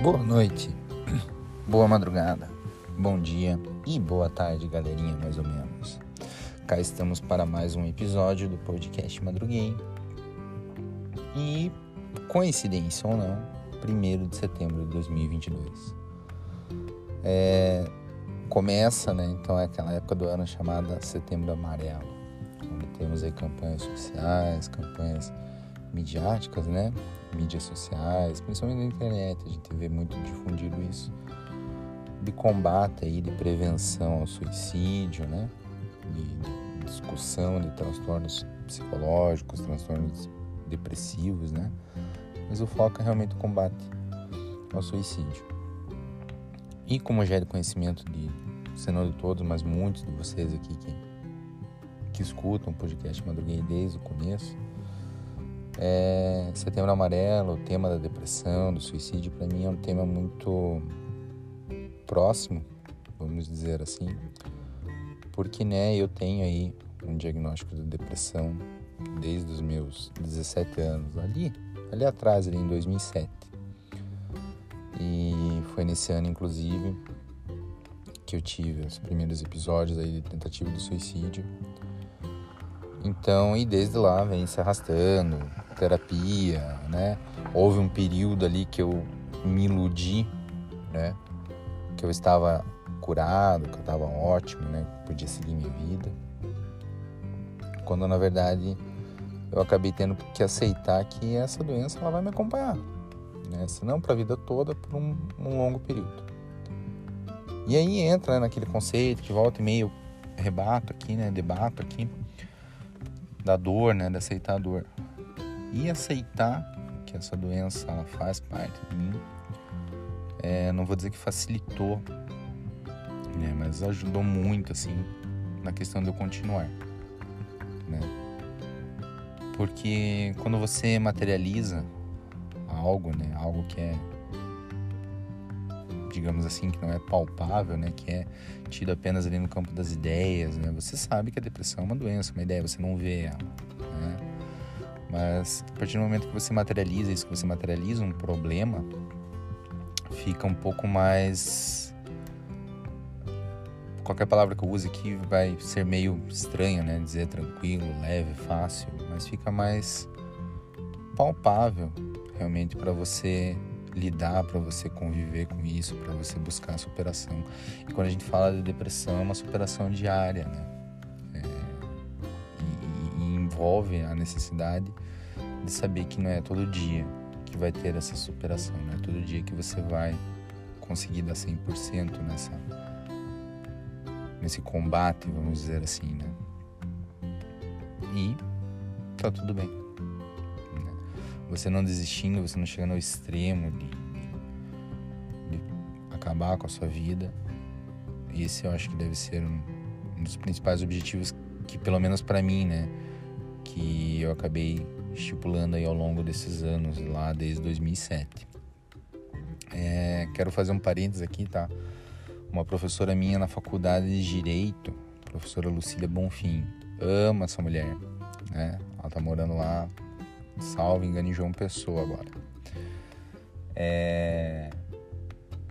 Boa noite, boa madrugada, bom dia e boa tarde, galerinha, mais ou menos. Cá estamos para mais um episódio do podcast Madruguei. E, coincidência ou não, 1 de setembro de 2022. É, começa, né? Então é aquela época do ano chamada Setembro Amarelo, onde temos aí campanhas sociais, campanhas midiáticas, né? Mídias sociais, principalmente na internet, a gente vê muito difundido isso de combate aí, de prevenção ao suicídio, né? De, de discussão de transtornos psicológicos, transtornos depressivos, né? Mas o foco é realmente o combate ao suicídio. E como já é conhecimento de, se não de todos, mas muitos de vocês aqui que, que escutam o podcast Madruguei desde o começo, é, Setembro Amarelo, o tema da depressão, do suicídio, para mim é um tema muito próximo, vamos dizer assim, porque né, eu tenho aí um diagnóstico de depressão desde os meus 17 anos, ali, ali atrás, ali em 2007. E foi nesse ano, inclusive, que eu tive os primeiros episódios aí de tentativa de suicídio. Então, e desde lá vem se arrastando, terapia, né? Houve um período ali que eu me iludi, né? Que eu estava curado, que eu estava ótimo, né? Que podia seguir minha vida. Quando na verdade eu acabei tendo que aceitar que essa doença ela vai me acompanhar, né? Se não para a vida toda, por um, um, longo período. E aí entra né, naquele conceito que volta e meio rebato aqui, né? Debato aqui da dor, né? De aceitar a dor e aceitar que essa doença ela faz parte de mim. É, não vou dizer que facilitou, né, mas ajudou muito assim na questão de eu continuar, né? Porque quando você materializa algo, né, algo que é digamos assim, que não é palpável, né, que é tido apenas ali no campo das ideias, né? Você sabe que a depressão é uma doença, uma ideia, você não vê ela? Mas a partir do momento que você materializa isso, que você materializa um problema, fica um pouco mais. Qualquer palavra que eu use aqui vai ser meio estranha, né? Dizer tranquilo, leve, fácil, mas fica mais palpável realmente para você lidar, para você conviver com isso, para você buscar a superação. E quando a gente fala de depressão, é uma superação diária, né? Envolve a necessidade de saber que não é todo dia que vai ter essa superação, não é todo dia que você vai conseguir dar 100% nessa nesse combate, vamos dizer assim, né? E tá tudo bem. Né? Você não desistindo, você não chegando ao extremo de, de acabar com a sua vida. Esse eu acho que deve ser um, um dos principais objetivos que, pelo menos para mim, né? Que eu acabei estipulando aí ao longo desses anos, lá desde 2007. É, quero fazer um parênteses aqui, tá? Uma professora minha na faculdade de Direito, professora Lucília Bonfim, ama essa mulher, né? Ela tá morando lá, salve engano, em João Pessoa agora. É,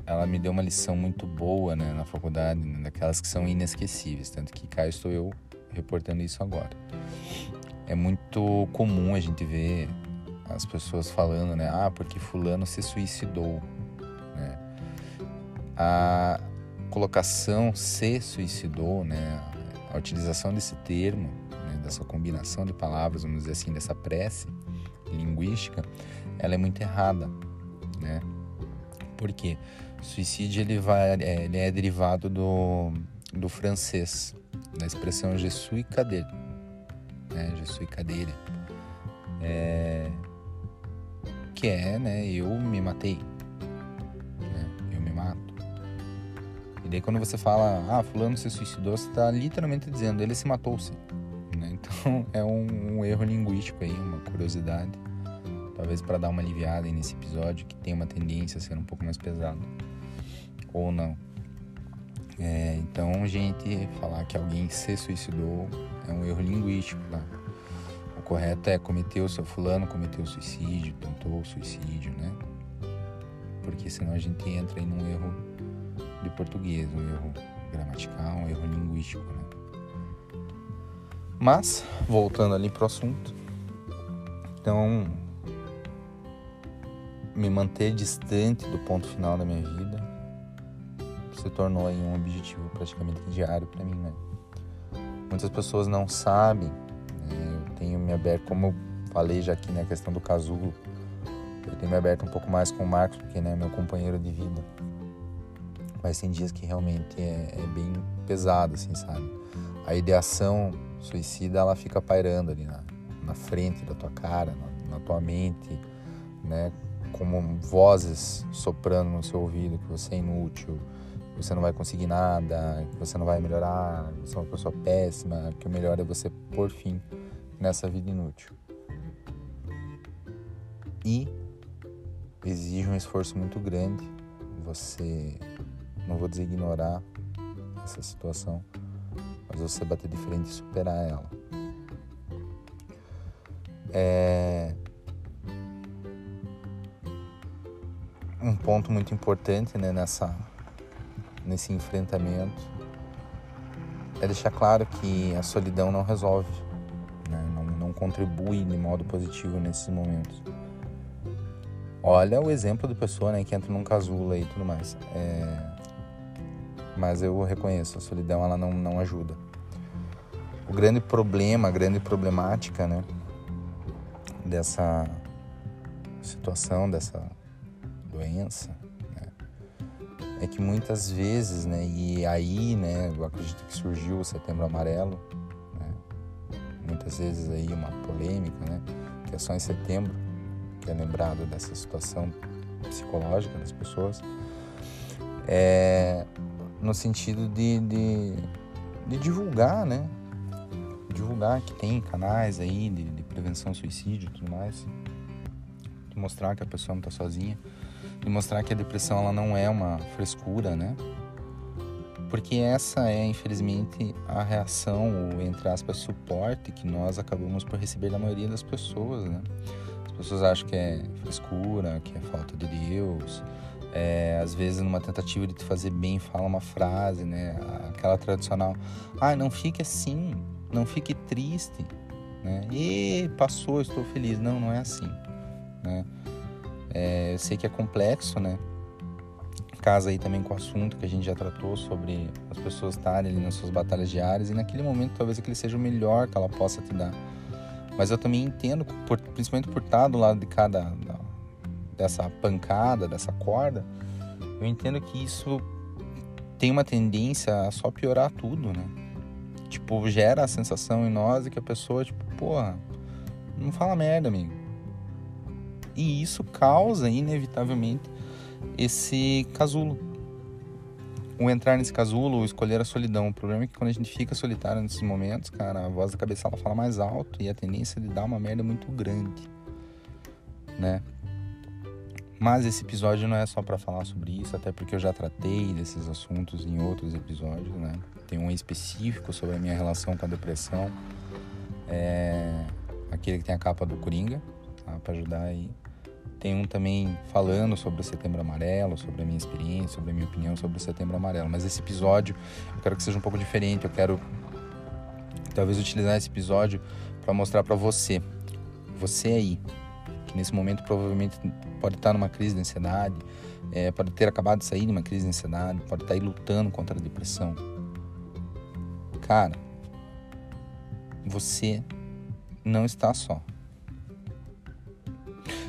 ela me deu uma lição muito boa né, na faculdade, né, daquelas que são inesquecíveis, tanto que cá estou eu reportando isso agora é muito comum a gente ver as pessoas falando, né? Ah, porque fulano se suicidou, né? A colocação se suicidou, né? A utilização desse termo, né? dessa combinação de palavras, vamos dizer assim, dessa prece linguística, ela é muito errada, né? Por quê? Suicídio ele vai, é, ele é derivado do, do francês, da expressão je suis cadê né? Suis cadeira. É, que é, né? Eu me matei. Né? Eu me mato. E daí quando você fala, ah, fulano se suicidou, você está literalmente dizendo, ele se matou-se. Né? Então é um, um, erro linguístico aí, uma curiosidade. Talvez para dar uma aliviada nesse episódio que tem uma tendência a ser um pouco mais pesado. Ou não. É, então, gente, falar que alguém se suicidou é um erro linguístico, tá? O correto é cometeu seu fulano, cometeu suicídio, tentou suicídio, né? porque senão a gente entra em um erro de português, um erro gramatical, um erro linguístico, né? Mas, voltando ali pro assunto, então me manter distante do ponto final da minha vida se tornou aí um objetivo praticamente diário para mim, né? Muitas pessoas não sabem, né? eu tenho me aberto, como falei já aqui na né, questão do casulo, eu tenho me aberto um pouco mais com o Marcos, porque né, é meu companheiro de vida. Mas tem dias que realmente é, é bem pesado, assim, sabe? A ideação suicida, ela fica pairando ali na, na frente da tua cara, na, na tua mente, né? Como vozes soprando no seu ouvido que você é inútil, você não vai conseguir nada, que você não vai melhorar, que você é uma pessoa péssima, que o melhor é você pôr fim nessa vida inútil. E exige um esforço muito grande você, não vou dizer ignorar essa situação, mas você bater de frente e superar ela. É um ponto muito importante né, nessa, nesse enfrentamento é deixar claro que a solidão não resolve, né? não, não contribui de modo positivo nesses momentos. Olha o exemplo de pessoa né, que entra num casulo e tudo mais. É... Mas eu reconheço, a solidão ela não, não ajuda. O grande problema, a grande problemática né, dessa situação, dessa doença, é que muitas vezes, né, e aí, né, eu acredito que surgiu o Setembro Amarelo, né, muitas vezes aí uma polêmica, né, que é só em setembro, que é lembrado dessa situação psicológica das pessoas, é no sentido de, de, de divulgar, né, divulgar que tem canais aí de, de prevenção ao suicídio e tudo mais, de mostrar que a pessoa não está sozinha e mostrar que a depressão ela não é uma frescura, né? Porque essa é, infelizmente, a reação, ou entre aspas, suporte que nós acabamos por receber da maioria das pessoas, né? As pessoas acham que é frescura, que é falta de Deus. É, às vezes, numa tentativa de te fazer bem, fala uma frase, né? Aquela tradicional: ah, não fique assim, não fique triste, né? E passou, estou feliz. Não, não é assim, né? É, eu sei que é complexo, né? Casa aí também com o assunto que a gente já tratou sobre as pessoas estarem ali nas suas batalhas diárias e naquele momento talvez aquele seja o melhor que ela possa te dar. Mas eu também entendo, por, principalmente por estar do lado de cada da, dessa pancada, dessa corda, eu entendo que isso tem uma tendência a só piorar tudo, né? Tipo, gera a sensação em nós de que a pessoa, tipo, porra, não fala merda, amigo e isso causa, inevitavelmente, esse casulo. O entrar nesse casulo, o escolher a solidão. O problema é que quando a gente fica solitário nesses momentos, cara, a voz da cabeça ela fala mais alto e a tendência de dar uma merda é muito grande, né? Mas esse episódio não é só para falar sobre isso, até porque eu já tratei desses assuntos em outros episódios, né? Tem um específico sobre a minha relação com a depressão, é aquele que tem a capa do Coringa, tá? para ajudar aí tem um também falando sobre o Setembro Amarelo, sobre a minha experiência, sobre a minha opinião sobre o Setembro Amarelo. Mas esse episódio eu quero que seja um pouco diferente. Eu quero talvez utilizar esse episódio para mostrar para você, você aí, que nesse momento provavelmente pode estar numa crise de ansiedade, é, pode ter acabado de sair de uma crise de ansiedade, pode estar aí lutando contra a depressão. Cara, você não está só.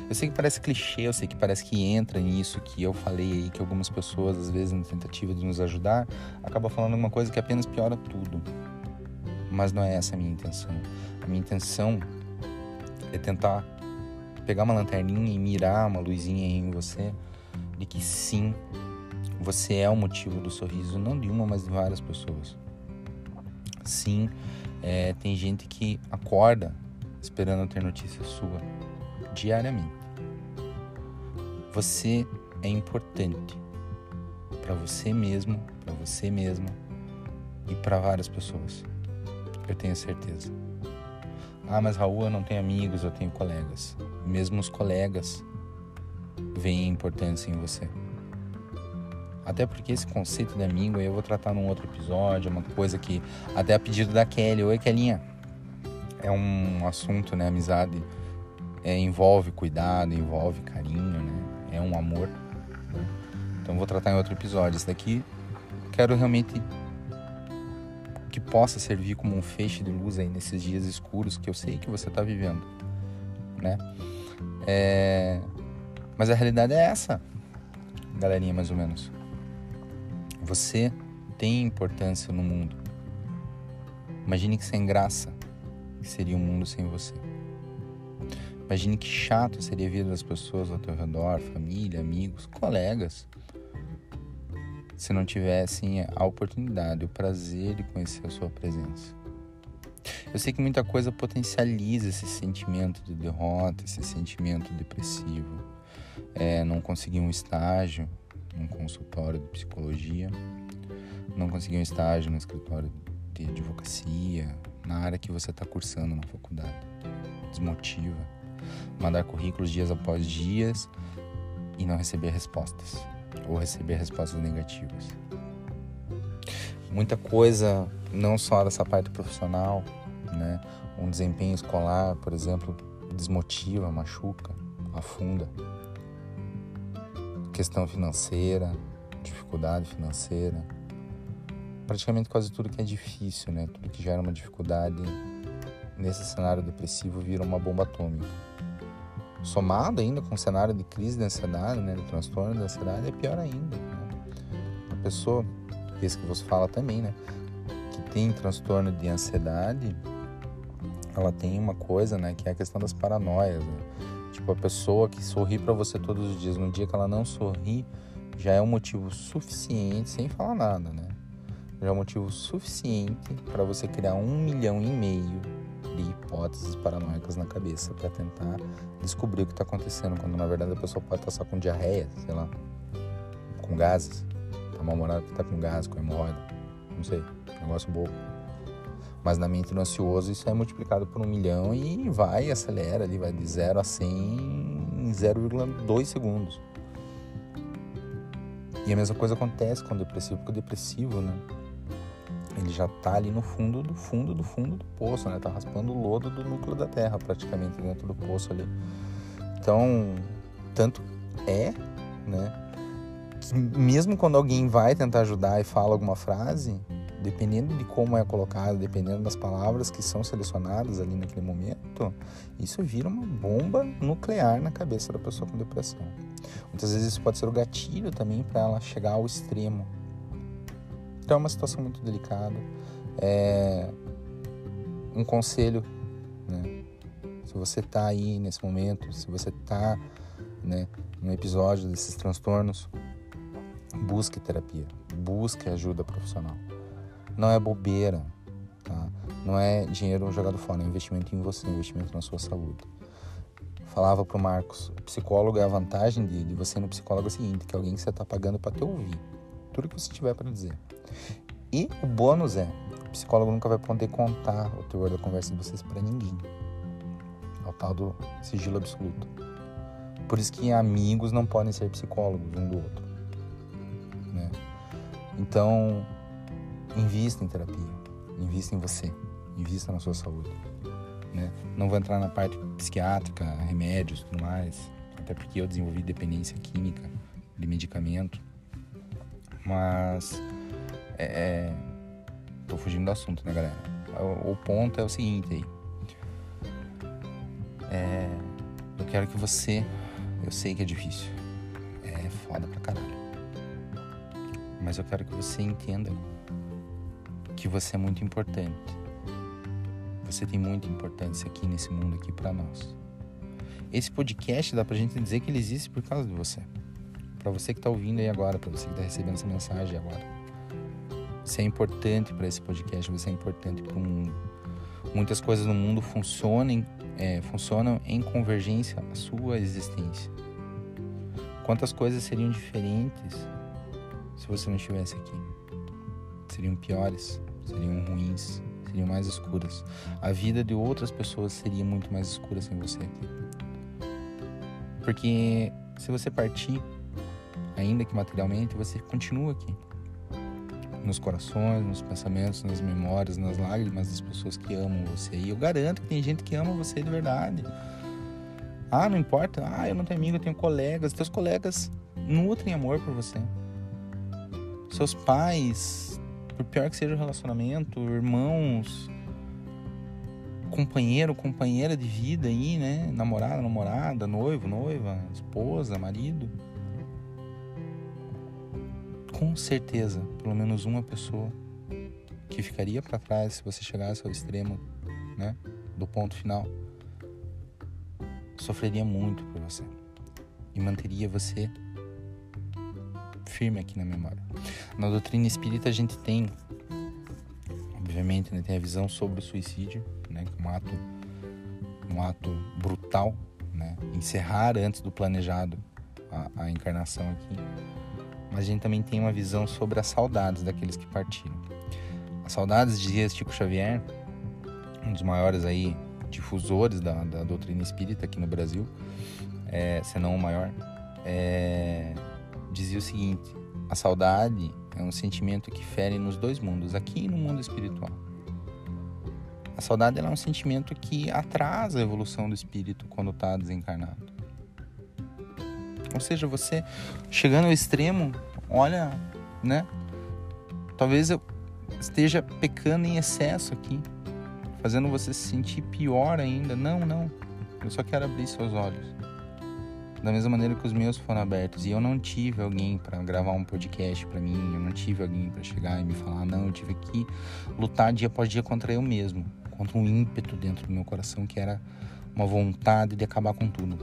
Eu sei que parece clichê, eu sei que parece que entra nisso que eu falei aí, que algumas pessoas, às vezes, na tentativa de nos ajudar, acabam falando alguma coisa que apenas piora tudo. Mas não é essa a minha intenção. A minha intenção é tentar pegar uma lanterninha e mirar uma luzinha em você de que sim, você é o motivo do sorriso, não de uma, mas de várias pessoas. Sim, é, tem gente que acorda esperando ter notícia sua diariamente. Você é importante para você mesmo, para você mesma e para várias pessoas. Eu tenho certeza. Ah, mas Raul, eu não tenho amigos, eu tenho colegas. Mesmo os colegas veem importância em você. Até porque esse conceito de amigo eu vou tratar num outro episódio, uma coisa que até a pedido da Kelly, oi Kellinha, é um assunto, né, amizade, é, envolve cuidado, envolve carinho, é um amor. Né? Então vou tratar em outro episódio. Esse daqui quero realmente que possa servir como um feixe de luz aí nesses dias escuros que eu sei que você está vivendo, né? É... Mas a realidade é essa, galerinha, mais ou menos. Você tem importância no mundo. Imagine que sem graça que seria um mundo sem você. Imagine que chato seria a vida das pessoas ao teu redor, família, amigos, colegas, se não tivessem a oportunidade, o prazer de conhecer a sua presença. Eu sei que muita coisa potencializa esse sentimento de derrota, esse sentimento depressivo. É, não conseguir um estágio num consultório de psicologia, não conseguir um estágio no escritório de advocacia, na área que você está cursando na faculdade. Desmotiva. Mandar currículos dias após dias e não receber respostas ou receber respostas negativas. Muita coisa, não só dessa parte profissional, né? Um desempenho escolar, por exemplo, desmotiva, machuca, afunda. Questão financeira, dificuldade financeira. Praticamente quase tudo que é difícil, né? Tudo que gera uma dificuldade nesse cenário depressivo vira uma bomba atômica. Somado ainda com o cenário de crise de ansiedade, né, de transtorno de ansiedade, é pior ainda. Né? A pessoa, esse que você fala também, né, que tem transtorno de ansiedade, ela tem uma coisa, né, que é a questão das paranoias. Né? Tipo, a pessoa que sorri para você todos os dias, no dia que ela não sorri, já é um motivo suficiente, sem falar nada, né? Já é um motivo suficiente para você criar um milhão e meio de hipóteses paranoicas na cabeça para tentar descobrir o que está acontecendo, quando na verdade a pessoa pode estar só com diarreia, sei lá, com gases, tá mal-humorado porque tá com gás, com hemorroida, não sei, negócio bobo. Mas na mente do ansioso isso é multiplicado por um milhão e vai, acelera ali, vai de 0 a 100 em 0,2 segundos. E a mesma coisa acontece com o depressivo, porque o depressivo, né? Ele já tá ali no fundo do fundo do fundo do poço, né? Tá raspando o lodo do núcleo da Terra praticamente dentro do poço ali. Então, tanto é, né? Que mesmo quando alguém vai tentar ajudar e fala alguma frase, dependendo de como é colocado, dependendo das palavras que são selecionadas ali naquele momento, isso vira uma bomba nuclear na cabeça da pessoa com depressão. Muitas vezes isso pode ser o gatilho também para ela chegar ao extremo, então é uma situação muito delicada. É um conselho, né? Se você está aí nesse momento, se você está né, no episódio desses transtornos, busque terapia, busque ajuda profissional. Não é bobeira, tá? Não é dinheiro jogado fora, é investimento em você, investimento na sua saúde. Falava pro Marcos, o psicólogo é a vantagem de, de você no psicólogo é o seguinte, que é alguém que você está pagando para te ouvir. Tudo que você tiver para dizer. E o bônus é, o psicólogo nunca vai poder contar o teor da conversa de vocês para ninguém. É o tal do sigilo absoluto. Por isso que amigos não podem ser psicólogos um do outro. Né? Então, invista em terapia, invista em você, invista na sua saúde. Né? Não vou entrar na parte psiquiátrica, remédios, tudo mais, até porque eu desenvolvi dependência química de medicamento, mas é, é, tô fugindo do assunto, né, galera? O, o ponto é o seguinte aí. É, eu quero que você. Eu sei que é difícil. É foda pra caralho. Mas eu quero que você entenda que você é muito importante. Você tem muita importância aqui nesse mundo aqui para nós. Esse podcast dá pra gente dizer que ele existe por causa de você. Para você que tá ouvindo aí agora, para você que tá recebendo essa mensagem agora. Você é importante para esse podcast, você é importante para o mundo. Muitas coisas no mundo funcionam, é, funcionam em convergência à sua existência. Quantas coisas seriam diferentes se você não estivesse aqui? Seriam piores, seriam ruins, seriam mais escuras. A vida de outras pessoas seria muito mais escura sem você aqui. Porque Se você partir, ainda que materialmente, você continua aqui. Nos corações, nos pensamentos, nas memórias, nas lágrimas das pessoas que amam você. E eu garanto que tem gente que ama você de verdade. Ah, não importa. Ah, eu não tenho amigo, eu tenho colegas. Teus colegas nutrem amor por você. Seus pais, por pior que seja o relacionamento, irmãos, companheiro, companheira de vida aí, né? Namorada, namorada, noivo, noiva, esposa, marido. Com certeza, pelo menos uma pessoa que ficaria para trás se você chegasse ao extremo, né, do ponto final, sofreria muito por você e manteria você firme aqui na memória. Na doutrina espírita a gente tem, obviamente, né, tem a visão sobre o suicídio, né, um ato, um ato brutal, né, encerrar antes do planejado a, a encarnação aqui. Mas a gente também tem uma visão sobre as saudades daqueles que partiram. As saudades, dizia Chico Xavier, um dos maiores aí difusores da, da doutrina espírita aqui no Brasil, é, se não o maior, é, dizia o seguinte: a saudade é um sentimento que fere nos dois mundos, aqui e no mundo espiritual. A saudade é um sentimento que atrasa a evolução do espírito quando está desencarnado. Ou seja, você chegando ao extremo, olha, né? Talvez eu esteja pecando em excesso aqui, fazendo você se sentir pior ainda. Não, não. Eu só quero abrir seus olhos. Da mesma maneira que os meus foram abertos. E eu não tive alguém para gravar um podcast para mim, eu não tive alguém para chegar e me falar, não, eu tive que lutar dia após dia contra eu mesmo contra um ímpeto dentro do meu coração que era uma vontade de acabar com tudo.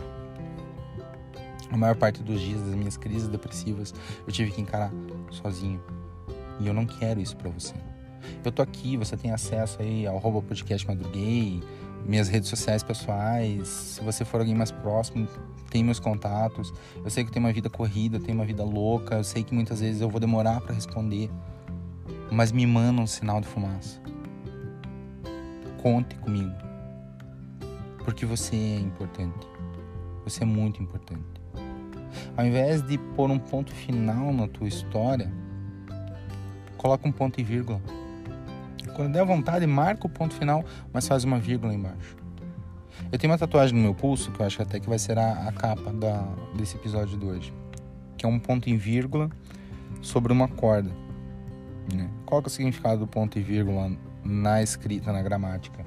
A maior parte dos dias das minhas crises depressivas eu tive que encarar sozinho. E eu não quero isso para você. Eu tô aqui, você tem acesso aí ao arroba podcast madruguei, minhas redes sociais pessoais. Se você for alguém mais próximo, tem meus contatos. Eu sei que tem uma vida corrida, tem uma vida louca. Eu sei que muitas vezes eu vou demorar para responder, mas me manda um sinal de fumaça conte comigo. Porque você é importante. Você é muito importante. Ao invés de pôr um ponto final na tua história, coloca um ponto e vírgula. Quando der vontade, marca o ponto final, mas faz uma vírgula embaixo. Eu tenho uma tatuagem no meu pulso, que eu acho até que vai ser a, a capa da, desse episódio de hoje. Que é um ponto e vírgula sobre uma corda. Né? Qual é o significado do ponto e vírgula na escrita, na gramática.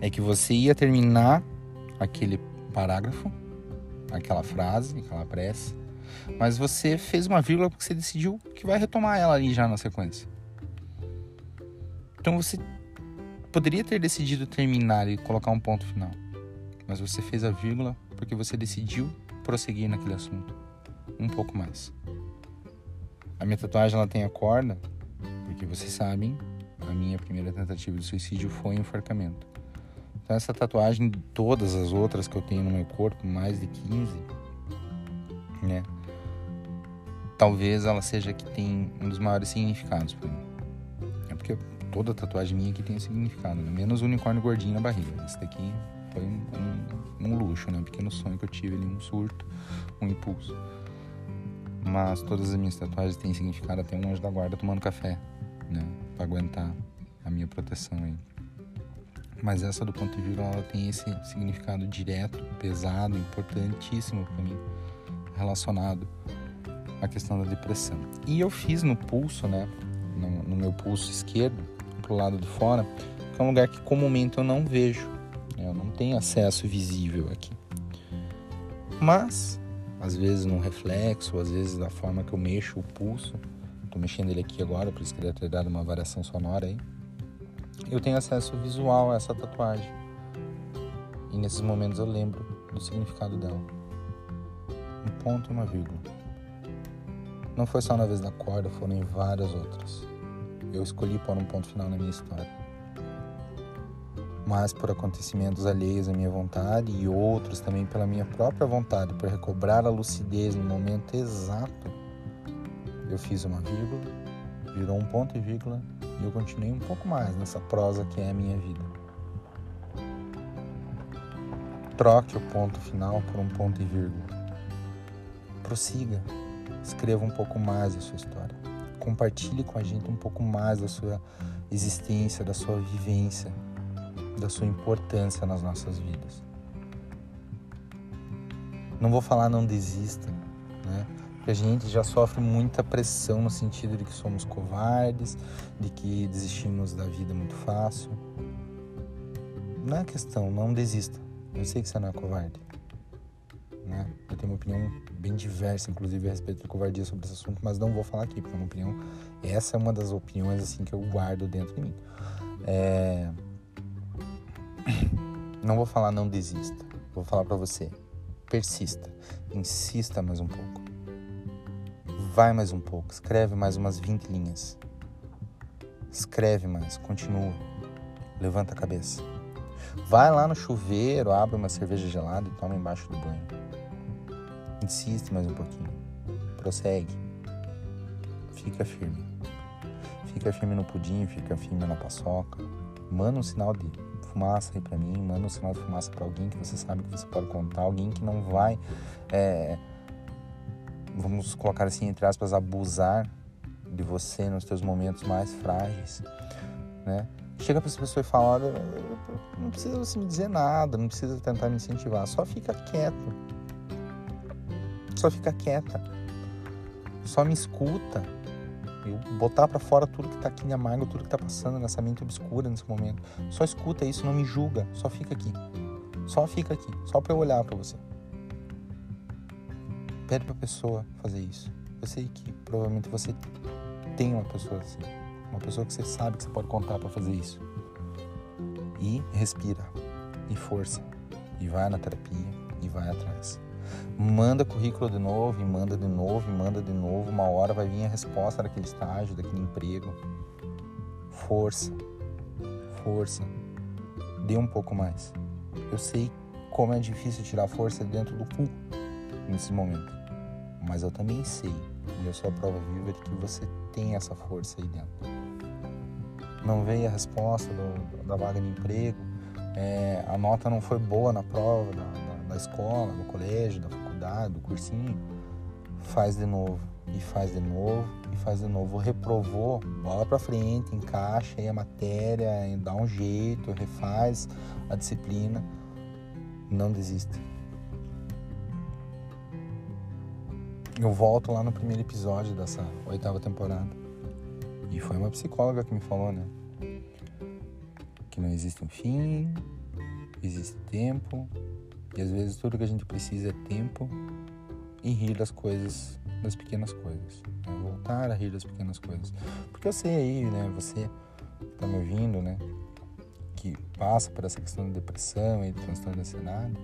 É que você ia terminar aquele parágrafo, aquela frase, aquela prece, mas você fez uma vírgula porque você decidiu que vai retomar ela ali já na sequência. Então você poderia ter decidido terminar e colocar um ponto final, mas você fez a vírgula porque você decidiu prosseguir naquele assunto um pouco mais. A minha tatuagem ela tem a corda, porque vocês sabem a minha primeira tentativa de suicídio foi um enforcamento. Então essa tatuagem, todas as outras que eu tenho no meu corpo, mais de 15, né? Talvez ela seja que tem um dos maiores significados para mim. É porque toda tatuagem minha aqui tem um significado, né? menos o unicórnio gordinho na barriga. Esse daqui foi um, um, um luxo, né? Um pequeno sonho que eu tive ali, um surto, um impulso. Mas todas as minhas tatuagens têm significado, até um anjo da guarda tomando café né? Para aguentar a minha proteção aí. Mas essa do ponto de vírgula ela tem esse significado direto, pesado, importantíssimo para mim, relacionado à questão da depressão. E eu fiz no pulso, né? No, no meu pulso esquerdo, pro lado de fora, que é um lugar que comumente eu não vejo. Né? Eu não tenho acesso visível aqui. Mas, às vezes no reflexo, às vezes da forma que eu mexo o pulso, Tô mexendo ele aqui agora, por isso que ele ter dado uma variação sonora aí. Eu tenho acesso visual a essa tatuagem. E nesses momentos eu lembro do significado dela. Um ponto e uma vírgula. Não foi só na vez da corda, foram em várias outras. Eu escolhi pôr um ponto final na minha história. Mas por acontecimentos alheios à minha vontade e outros também pela minha própria vontade, por recobrar a lucidez no momento exato eu fiz uma vírgula, virou um ponto e vírgula e eu continuei um pouco mais nessa prosa que é a minha vida. Troque o ponto final por um ponto e vírgula. prossiga, escreva um pouco mais a sua história. Compartilhe com a gente um pouco mais da sua existência, da sua vivência, da sua importância nas nossas vidas. Não vou falar não desista, né? Porque a gente já sofre muita pressão no sentido de que somos covardes, de que desistimos da vida muito fácil. Não é questão, não desista. Eu sei que você não é covarde. Né? Eu tenho uma opinião bem diversa, inclusive, a respeito de covardia sobre esse assunto, mas não vou falar aqui, porque é uma opinião. Essa é uma das opiniões assim que eu guardo dentro de mim. É... Não vou falar não desista. Vou falar para você. Persista. Insista mais um pouco. Vai mais um pouco. Escreve mais umas 20 linhas. Escreve mais. Continua. Levanta a cabeça. Vai lá no chuveiro, abre uma cerveja gelada e toma embaixo do banho. Insiste mais um pouquinho. Prossegue. Fica firme. Fica firme no pudim, fica firme na paçoca. Manda um sinal de fumaça aí para mim, manda um sinal de fumaça para alguém que você sabe que você pode contar, alguém que não vai, é, vamos colocar assim entre aspas, abusar de você nos teus momentos mais frágeis, né? Chega para essa pessoa e fala, olha, não precisa você me dizer nada, não precisa tentar me incentivar, só fica quieto, só fica quieta, só me escuta, eu botar para fora tudo que tá aqui em amargo, tudo que tá passando nessa mente obscura nesse momento. Só escuta isso, não me julga, só fica aqui. Só fica aqui, só para eu olhar para você. Pede pra pessoa fazer isso. Eu sei que provavelmente você tem uma pessoa assim, uma pessoa que você sabe que você pode contar para fazer isso. E respira, e força, e vai na terapia, e vai atrás manda currículo de novo, e manda de novo, e manda de novo. Uma hora vai vir a resposta daquele estágio, daquele emprego. Força, força. Dê um pouco mais. Eu sei como é difícil tirar força dentro do cu nesse momento, mas eu também sei, e eu sou a prova viva de que você tem essa força aí dentro. Não veio a resposta do, da vaga de emprego, é, a nota não foi boa na prova da, da, da escola, do colégio, da faculdade, do cursinho, faz de novo, e faz de novo, e faz de novo. Reprovou, bola para frente, encaixa aí a matéria, dá um jeito, refaz a disciplina, não desista. Eu volto lá no primeiro episódio dessa oitava temporada. E foi uma psicóloga que me falou, né? Que não existe um fim, existe tempo, e às vezes tudo que a gente precisa é tempo e rir das coisas, das pequenas coisas. Né? Voltar a rir das pequenas coisas. Porque eu sei aí, né? Você tá me ouvindo, né? Que passa por essa questão de depressão e de transtorno de ansiedade.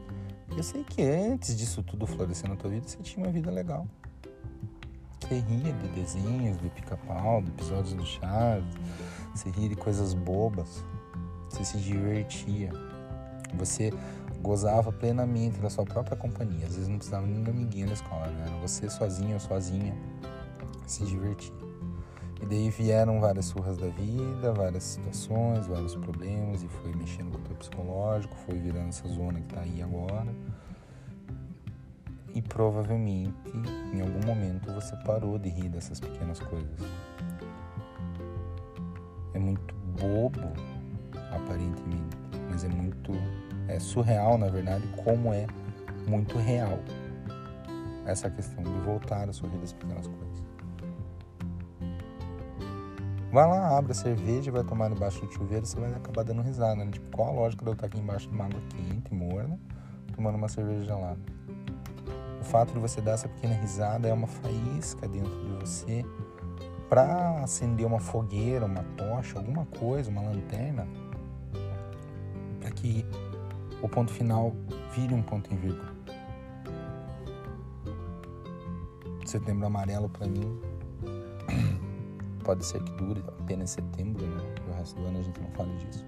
Eu sei que antes disso tudo florescer na tua vida, você tinha uma vida legal. Você ria de desenhos, de pica-pau, de episódios do Chaves. Você ria de coisas bobas. Você se divertia. Você gozava plenamente da sua própria companhia. Às vezes não precisava nem de amiguinho na escola, né? Era você sozinho ou sozinha se divertir. E daí vieram várias surras da vida, várias situações, vários problemas, e foi mexendo com o teu psicológico, foi virando essa zona que tá aí agora. E provavelmente, em algum momento, você parou de rir dessas pequenas coisas. É muito bobo, aparentemente, mas é muito é surreal, na verdade, como é muito real essa questão de voltar a sorrir das pequenas coisas. Vai lá, abre a cerveja, vai tomar debaixo do chuveiro, você vai acabar dando risada, né? Tipo, qual a lógica de eu estar aqui embaixo de uma água quente, morna, tomando uma cerveja gelada? Fato de você dar essa pequena risada é uma faísca dentro de você para acender uma fogueira, uma tocha, alguma coisa, uma lanterna, para que o ponto final vire um ponto em vírgula. Setembro amarelo para mim pode ser que dure apenas setembro, né? O resto do ano a gente não fala disso.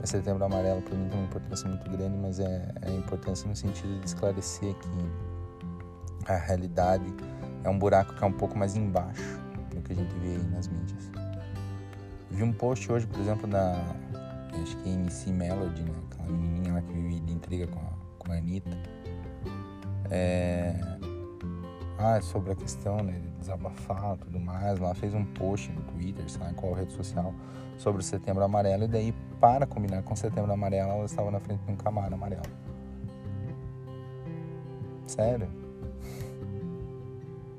Mas setembro amarelo para mim tem uma importância muito grande, mas é, é a importância no sentido de esclarecer que a realidade é um buraco que é um pouco mais embaixo do que a gente vê aí nas mídias. Vi um post hoje, por exemplo, da acho que é MC Melody, né? Aquela menininha lá que vive de intriga com a, com a Anitta. É, ah, sobre a questão né, de desabafar tudo mais. Lá fez um post no Twitter, sabe qual rede social, sobre o Setembro Amarelo. E daí, para combinar com o Setembro Amarelo, ela estava na frente de um Camaro amarelo. Sério.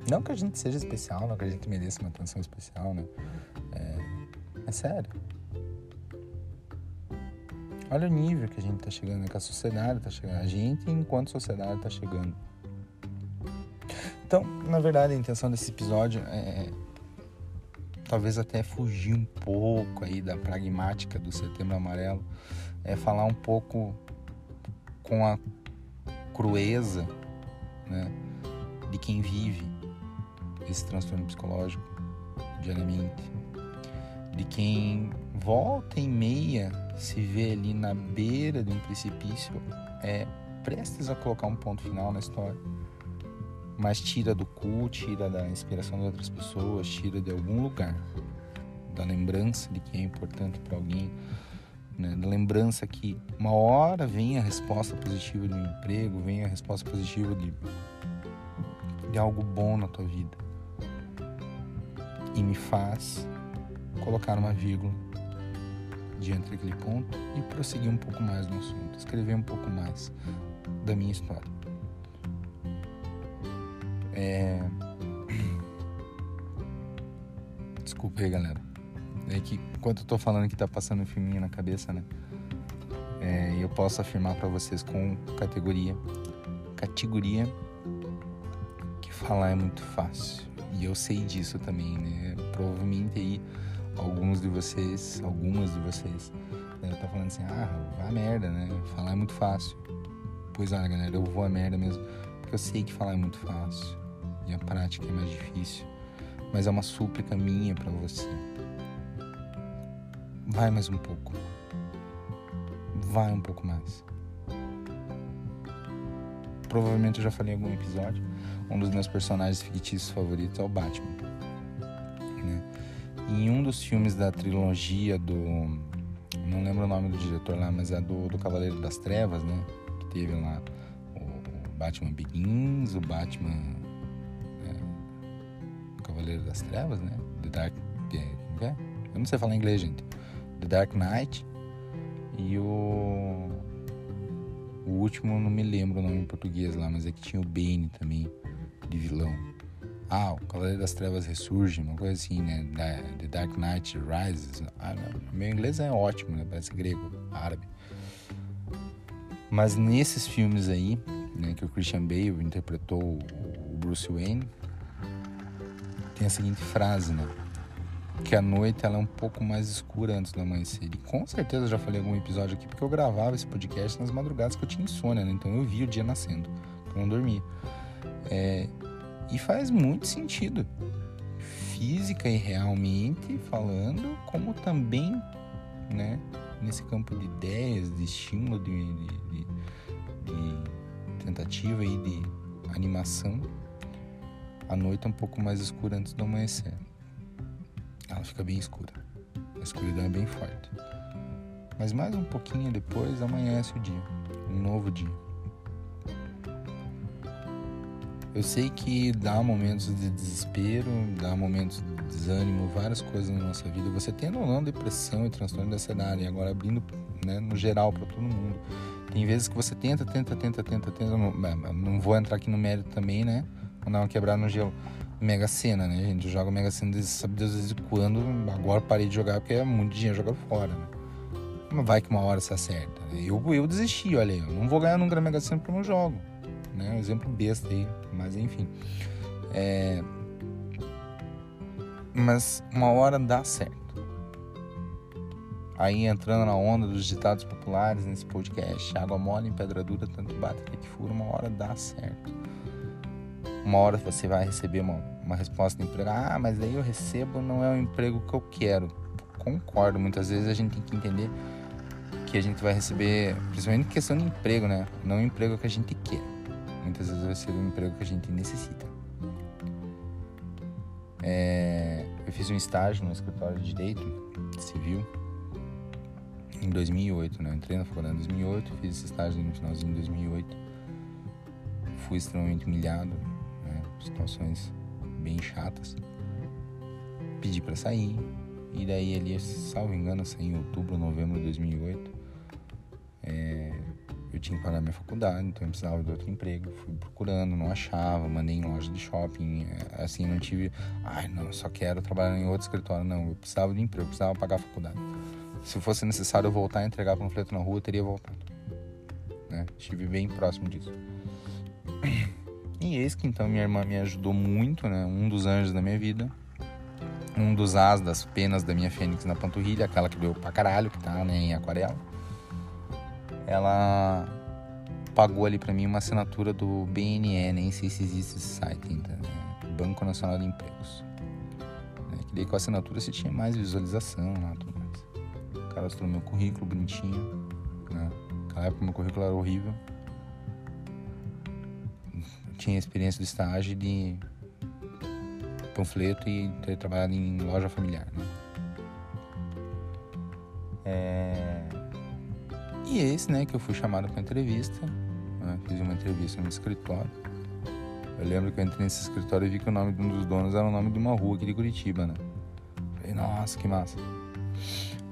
Não que a gente seja especial, não que a gente mereça uma atenção especial, né? É, é sério. Olha o nível que a gente tá chegando, né? que a sociedade tá chegando. A gente, enquanto sociedade, tá chegando. Então, na verdade, a intenção desse episódio é talvez até fugir um pouco aí da pragmática do Setembro Amarelo, é falar um pouco com a crueza, né, de quem vive esse transtorno psicológico diariamente, de quem volta e meia se vê ali na beira de um precipício, é prestes a colocar um ponto final na história. Mas tira do cu, tira da inspiração de outras pessoas, tira de algum lugar, da lembrança de que é importante para alguém, né? da lembrança que uma hora vem a resposta positiva um emprego, vem a resposta positiva de, de algo bom na tua vida e me faz colocar uma vírgula diante daquele ponto e prosseguir um pouco mais no assunto, escrever um pouco mais da minha história. É... Desculpa aí, galera. É que enquanto eu tô falando que tá passando um filminho na cabeça, né? É, eu posso afirmar para vocês com categoria, categoria que falar é muito fácil. E eu sei disso também, né? Provavelmente aí alguns de vocês, algumas de vocês, né, tá falando assim, ah, a merda, né? Falar é muito fácil. Pois olha, galera, eu vou a merda mesmo, porque eu sei que falar é muito fácil e a prática é mais difícil, mas é uma súplica minha para você. Vai mais um pouco. Vai um pouco mais. Provavelmente eu já falei em algum episódio. Um dos meus personagens fictícios favoritos é o Batman. Né? em um dos filmes da trilogia do. Não lembro o nome do diretor lá, mas é do, do Cavaleiro das Trevas, né? Que teve lá o Batman Begins, o Batman Cavaleiro das Trevas, né? The Dark. Como é? Eu não sei falar inglês, gente. The Dark Knight. E o. O último, não me lembro o nome em português lá, mas é que tinha o Bane também, de vilão. Ah, o Cavaleiro das Trevas ressurge, uma coisa assim, né? The Dark Knight Rises. Ah. Meu inglês é ótimo, né? Parece grego, árabe. Mas nesses filmes aí, né, que o Christian Bale interpretou o Bruce Wayne, tem a seguinte frase, né? Que a noite ela é um pouco mais escura antes do amanhecer. E com certeza eu já falei algum episódio aqui, porque eu gravava esse podcast nas madrugadas que eu tinha insônia, né? Então eu via o dia nascendo, eu não dormia. É, e faz muito sentido, física e realmente falando, como também, né? Nesse campo de ideias, de estímulo, de, de, de, de tentativa e de animação a noite é um pouco mais escura antes do amanhecer. Ela fica bem escura. A escuridão é bem forte. Mas mais um pouquinho depois amanhece o dia, um novo dia. Eu sei que dá momentos de desespero, dá momentos de desânimo, várias coisas na nossa vida. Você tendo ou não depressão e transtorno da ansiedade, agora abrindo né, no geral para todo mundo. Tem vezes que você tenta, tenta, tenta, tenta, tenta. Não, não vou entrar aqui no mérito também, né? Vou dar uma quebrada no gelo. Mega Sena, né, gente? Eu jogo Mega Sena sabe Deus desde quando. Agora parei de jogar porque é muito dinheiro jogado fora, né? Mas vai que uma hora se acerta. Eu, eu desisti, olha aí. Eu não vou ganhar nunca na Mega Sena porque eu não jogo. Né? Um exemplo besta aí. Mas enfim. É... Mas uma hora dá certo. Aí entrando na onda dos ditados populares nesse podcast, água mole em pedra dura, tanto bate até que fura, uma hora dá certo uma hora você vai receber uma, uma resposta de emprego. Ah, mas aí eu recebo, não é o emprego que eu quero. Concordo, muitas vezes a gente tem que entender que a gente vai receber, principalmente questão de emprego, né? Não o emprego que a gente quer. Muitas vezes vai ser o emprego que a gente necessita. É, eu fiz um estágio no escritório de direito civil em 2008, né? Eu entrei na faculdade em 2008, fiz esse estágio no finalzinho de 2008. Fui extremamente humilhado, situações bem chatas. Pedi para sair, e daí ali, salvo engano, saí em outubro, novembro de 2008. Tinha que pagar minha faculdade, então eu precisava de outro emprego. Fui procurando, não achava, mandei em loja de shopping. É, assim, não tive. Ai, não, só quero trabalhar em outro escritório. Não, eu precisava de emprego, eu precisava pagar a faculdade. Se fosse necessário eu voltar a entregar panfleto na rua, eu teria voltado. Né? Estive bem próximo disso. E eis que então minha irmã me ajudou muito, né? Um dos anjos da minha vida. Um dos as das penas da minha fênix na panturrilha, aquela que deu pra caralho, que tá né, em aquarela. Ela pagou ali para mim uma assinatura do BNE, nem sei se existe esse site ainda, né? Banco Nacional de Empregos. Né? Que daí com a assinatura você tinha mais visualização lá, tudo mais. O cara mostrou meu currículo bonitinho, né? Naquela época meu currículo era horrível tinha experiência de estágio de panfleto e ter trabalhado em loja familiar. Né? É... E esse, né, que eu fui chamado para entrevista, né? fiz uma entrevista no escritório. Eu lembro que eu entrei nesse escritório e vi que o nome de um dos donos era o nome de uma rua aqui de Curitiba, né? Falei, nossa, que massa.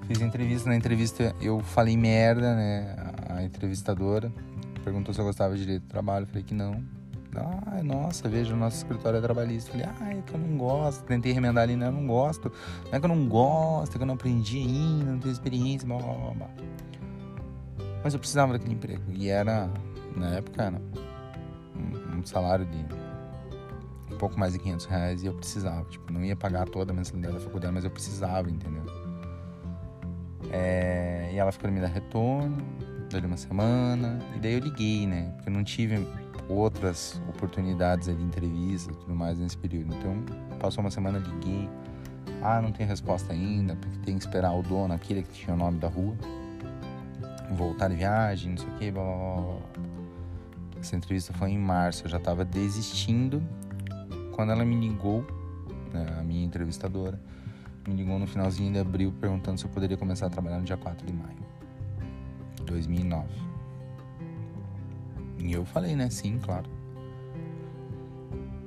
Fiz entrevista, na entrevista eu falei merda, né? A entrevistadora perguntou se eu gostava de direito do trabalho, falei que não. Ah, nossa, veja, o nosso escritório é trabalhista. Falei, ah, é que eu não gosto. Tentei remendar ali, né? Eu não gosto. Não é que eu não gosto, é que eu não aprendi ainda, não tenho experiência, blá, blá, blá. Mas eu precisava daquele emprego. E era, na época, era um, um salário de um pouco mais de 500 reais e eu precisava. Tipo, não ia pagar toda a mensalidade da faculdade, mas eu precisava, entendeu? É, e ela ficou me dar retorno, deu uma semana, e daí eu liguei, né? Porque eu não tive outras oportunidades de entrevista tudo mais nesse período. Então, passou uma semana, liguei. Ah, não tem resposta ainda, porque tem que esperar o dono, aquele que tinha o nome da rua, voltar de viagem, não sei o que, blá, blá, blá. Essa entrevista foi em março, eu já estava desistindo quando ela me ligou, né, a minha entrevistadora, me ligou no finalzinho de abril perguntando se eu poderia começar a trabalhar no dia 4 de maio de 2009. E eu falei, né? Sim, claro.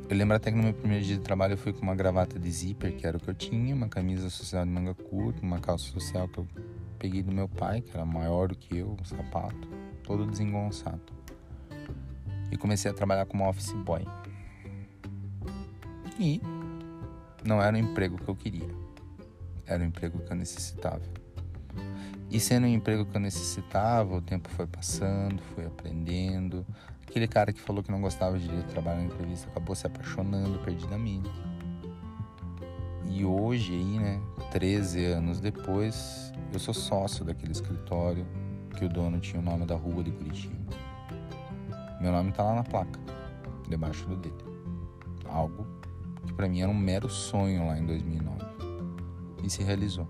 Eu lembro até que no meu primeiro dia de trabalho eu fui com uma gravata de zíper, que era o que eu tinha, uma camisa social de manga curta, uma calça social que eu peguei do meu pai, que era maior do que eu, um sapato, todo desengonçado. E comecei a trabalhar como office boy. E não era o emprego que eu queria, era o emprego que eu necessitava. E sendo um emprego que eu necessitava, o tempo foi passando, fui aprendendo. Aquele cara que falou que não gostava de trabalhar na entrevista acabou se apaixonando perdidamente. E hoje aí, né, 13 anos depois, eu sou sócio daquele escritório que o dono tinha o nome da rua de Curitiba. Meu nome tá lá na placa, debaixo do dele. Algo que para mim era um mero sonho lá em 2009 e se realizou.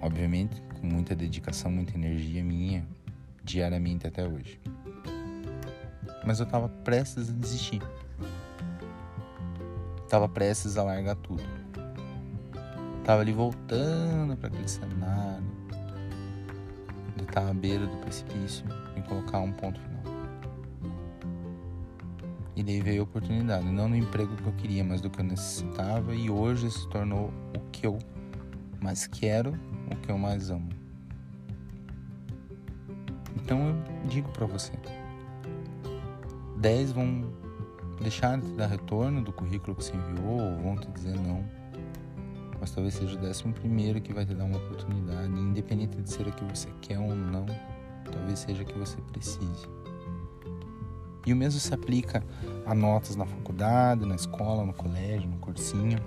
Obviamente, com muita dedicação, muita energia minha, diariamente até hoje. Mas eu estava prestes a desistir. Tava prestes a largar tudo. Tava ali voltando para aquele cenário de estar à beira do precipício e colocar um ponto final. E daí veio a oportunidade, não no emprego que eu queria, mas do que eu necessitava, e hoje se tornou o que eu mais quero o que eu mais amo. Então eu digo para você: 10 vão deixar de dar retorno do currículo que você enviou ou vão te dizer não. Mas talvez seja o décimo primeiro que vai te dar uma oportunidade, independente de ser a que você quer ou não, talvez seja a que você precise. E o mesmo se aplica a notas na faculdade, na escola, no colégio, no cursinho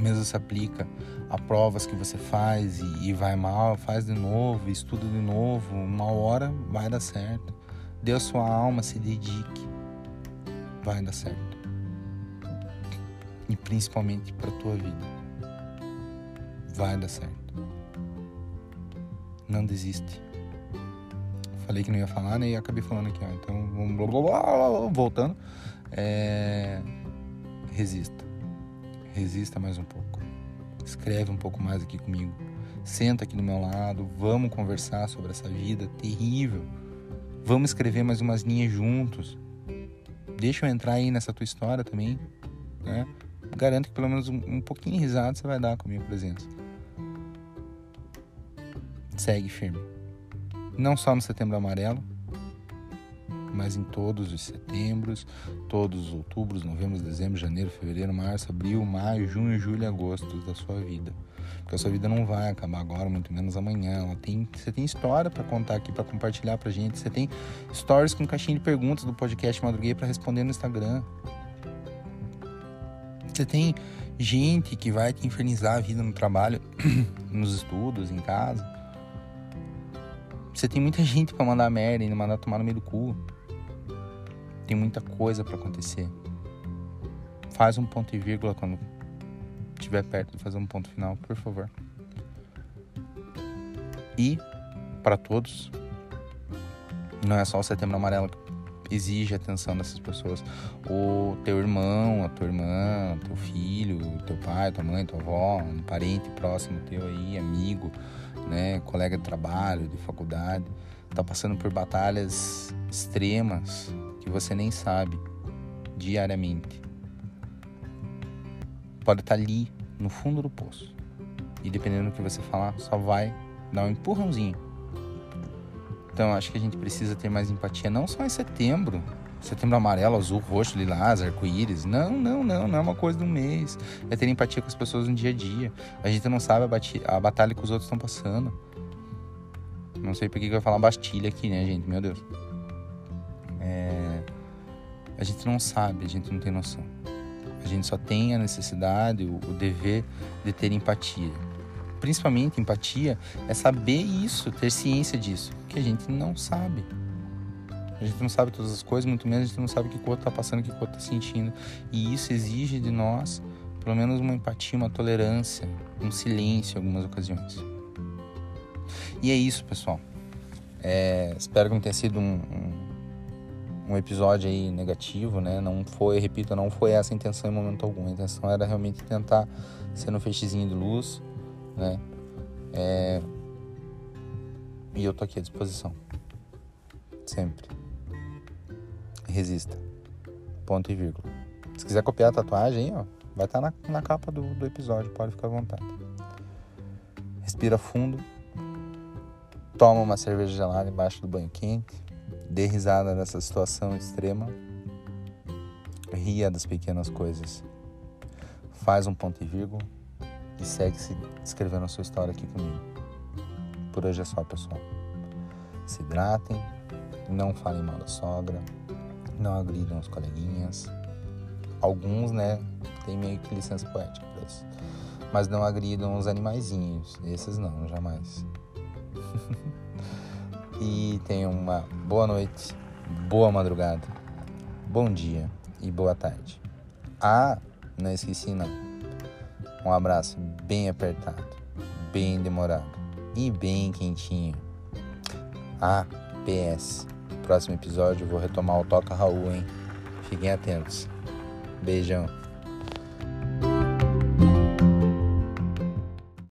mesmo se aplica a provas que você faz e, e, vai mal, faz de novo, estuda de novo, uma hora vai dar certo. Dê a sua alma, se dedique, vai dar certo. E principalmente para tua vida, vai dar certo. Não desiste. Falei que não ia falar, né? E acabei falando aqui, ó. Então, vamos voltando. É... Resista resista mais um pouco. Escreve um pouco mais aqui comigo. Senta aqui do meu lado, vamos conversar sobre essa vida terrível. Vamos escrever mais umas linhas juntos. Deixa eu entrar aí nessa tua história também, né? Garanto que pelo menos um, um pouquinho de risada você vai dar com a minha presença. Segue firme. Não só no Setembro Amarelo, mas em todos os setembros, todos os outubros, novembros, dezembro, janeiro, fevereiro, março, abril, maio, junho, julho agosto da sua vida. Porque a sua vida não vai acabar agora, muito menos amanhã. Ela tem, você tem história para contar aqui, para compartilhar pra gente. Você tem stories com caixinha de perguntas do podcast Madruguei para responder no Instagram. Você tem gente que vai te infernizar a vida no trabalho, nos estudos, em casa. Você tem muita gente para mandar merda e mandar tomar no meio do cu. Tem muita coisa para acontecer. Faz um ponto e vírgula quando estiver perto de fazer um ponto final, por favor. E para todos, não é só o Setembro Amarelo que exige a atenção dessas pessoas. O teu irmão, a tua irmã, teu filho, teu pai, tua mãe, tua avó, um parente próximo teu aí, amigo, né, colega de trabalho, de faculdade, tá passando por batalhas extremas que você nem sabe diariamente. Pode estar ali no fundo do poço. E dependendo do que você falar, só vai dar um empurrãozinho. Então acho que a gente precisa ter mais empatia, não só em setembro, setembro amarelo, azul, roxo, lilás, arco-íris. Não, não, não, não é uma coisa de um mês. É ter empatia com as pessoas no dia a dia. A gente não sabe a, a batalha que os outros estão passando. Não sei por que vai falar Bastilha aqui, né, gente? Meu Deus. É... A gente não sabe, a gente não tem noção. A gente só tem a necessidade, o, o dever de ter empatia. Principalmente empatia é saber isso, ter ciência disso, que a gente não sabe. A gente não sabe todas as coisas, muito menos a gente não sabe o que o outro está passando, o que o outro está sentindo. E isso exige de nós, pelo menos, uma empatia, uma tolerância, um silêncio em algumas ocasiões. E é isso, pessoal. É, espero que não tenha sido um, um, um, episódio aí negativo, né? Não foi, repito, não foi essa a intenção em momento algum. A intenção era realmente tentar ser um feixezinho de luz, né? É, e eu tô aqui à disposição. Sempre. Resista. Ponto e vírgula. Se quiser copiar a tatuagem, ó, vai estar tá na, na capa do, do episódio, pode ficar à vontade. Respira fundo toma uma cerveja gelada embaixo do banho quente, dê risada nessa situação extrema, ria das pequenas coisas, faz um ponto e vírgula e segue se escrevendo a sua história aqui comigo. Por hoje é só, pessoal. Se hidratem, não falem mal da sogra, não agridam os coleguinhas. Alguns, né, tem meio que licença poética pra isso. Mas não agridam os animaizinhos. Esses não, jamais. e tenham uma boa noite, boa madrugada, bom dia e boa tarde. Ah, não esqueci não. Um abraço bem apertado, bem demorado e bem quentinho. Ah, PS. Próximo episódio eu vou retomar o Toca Raul, hein? Fiquem atentos. Beijão.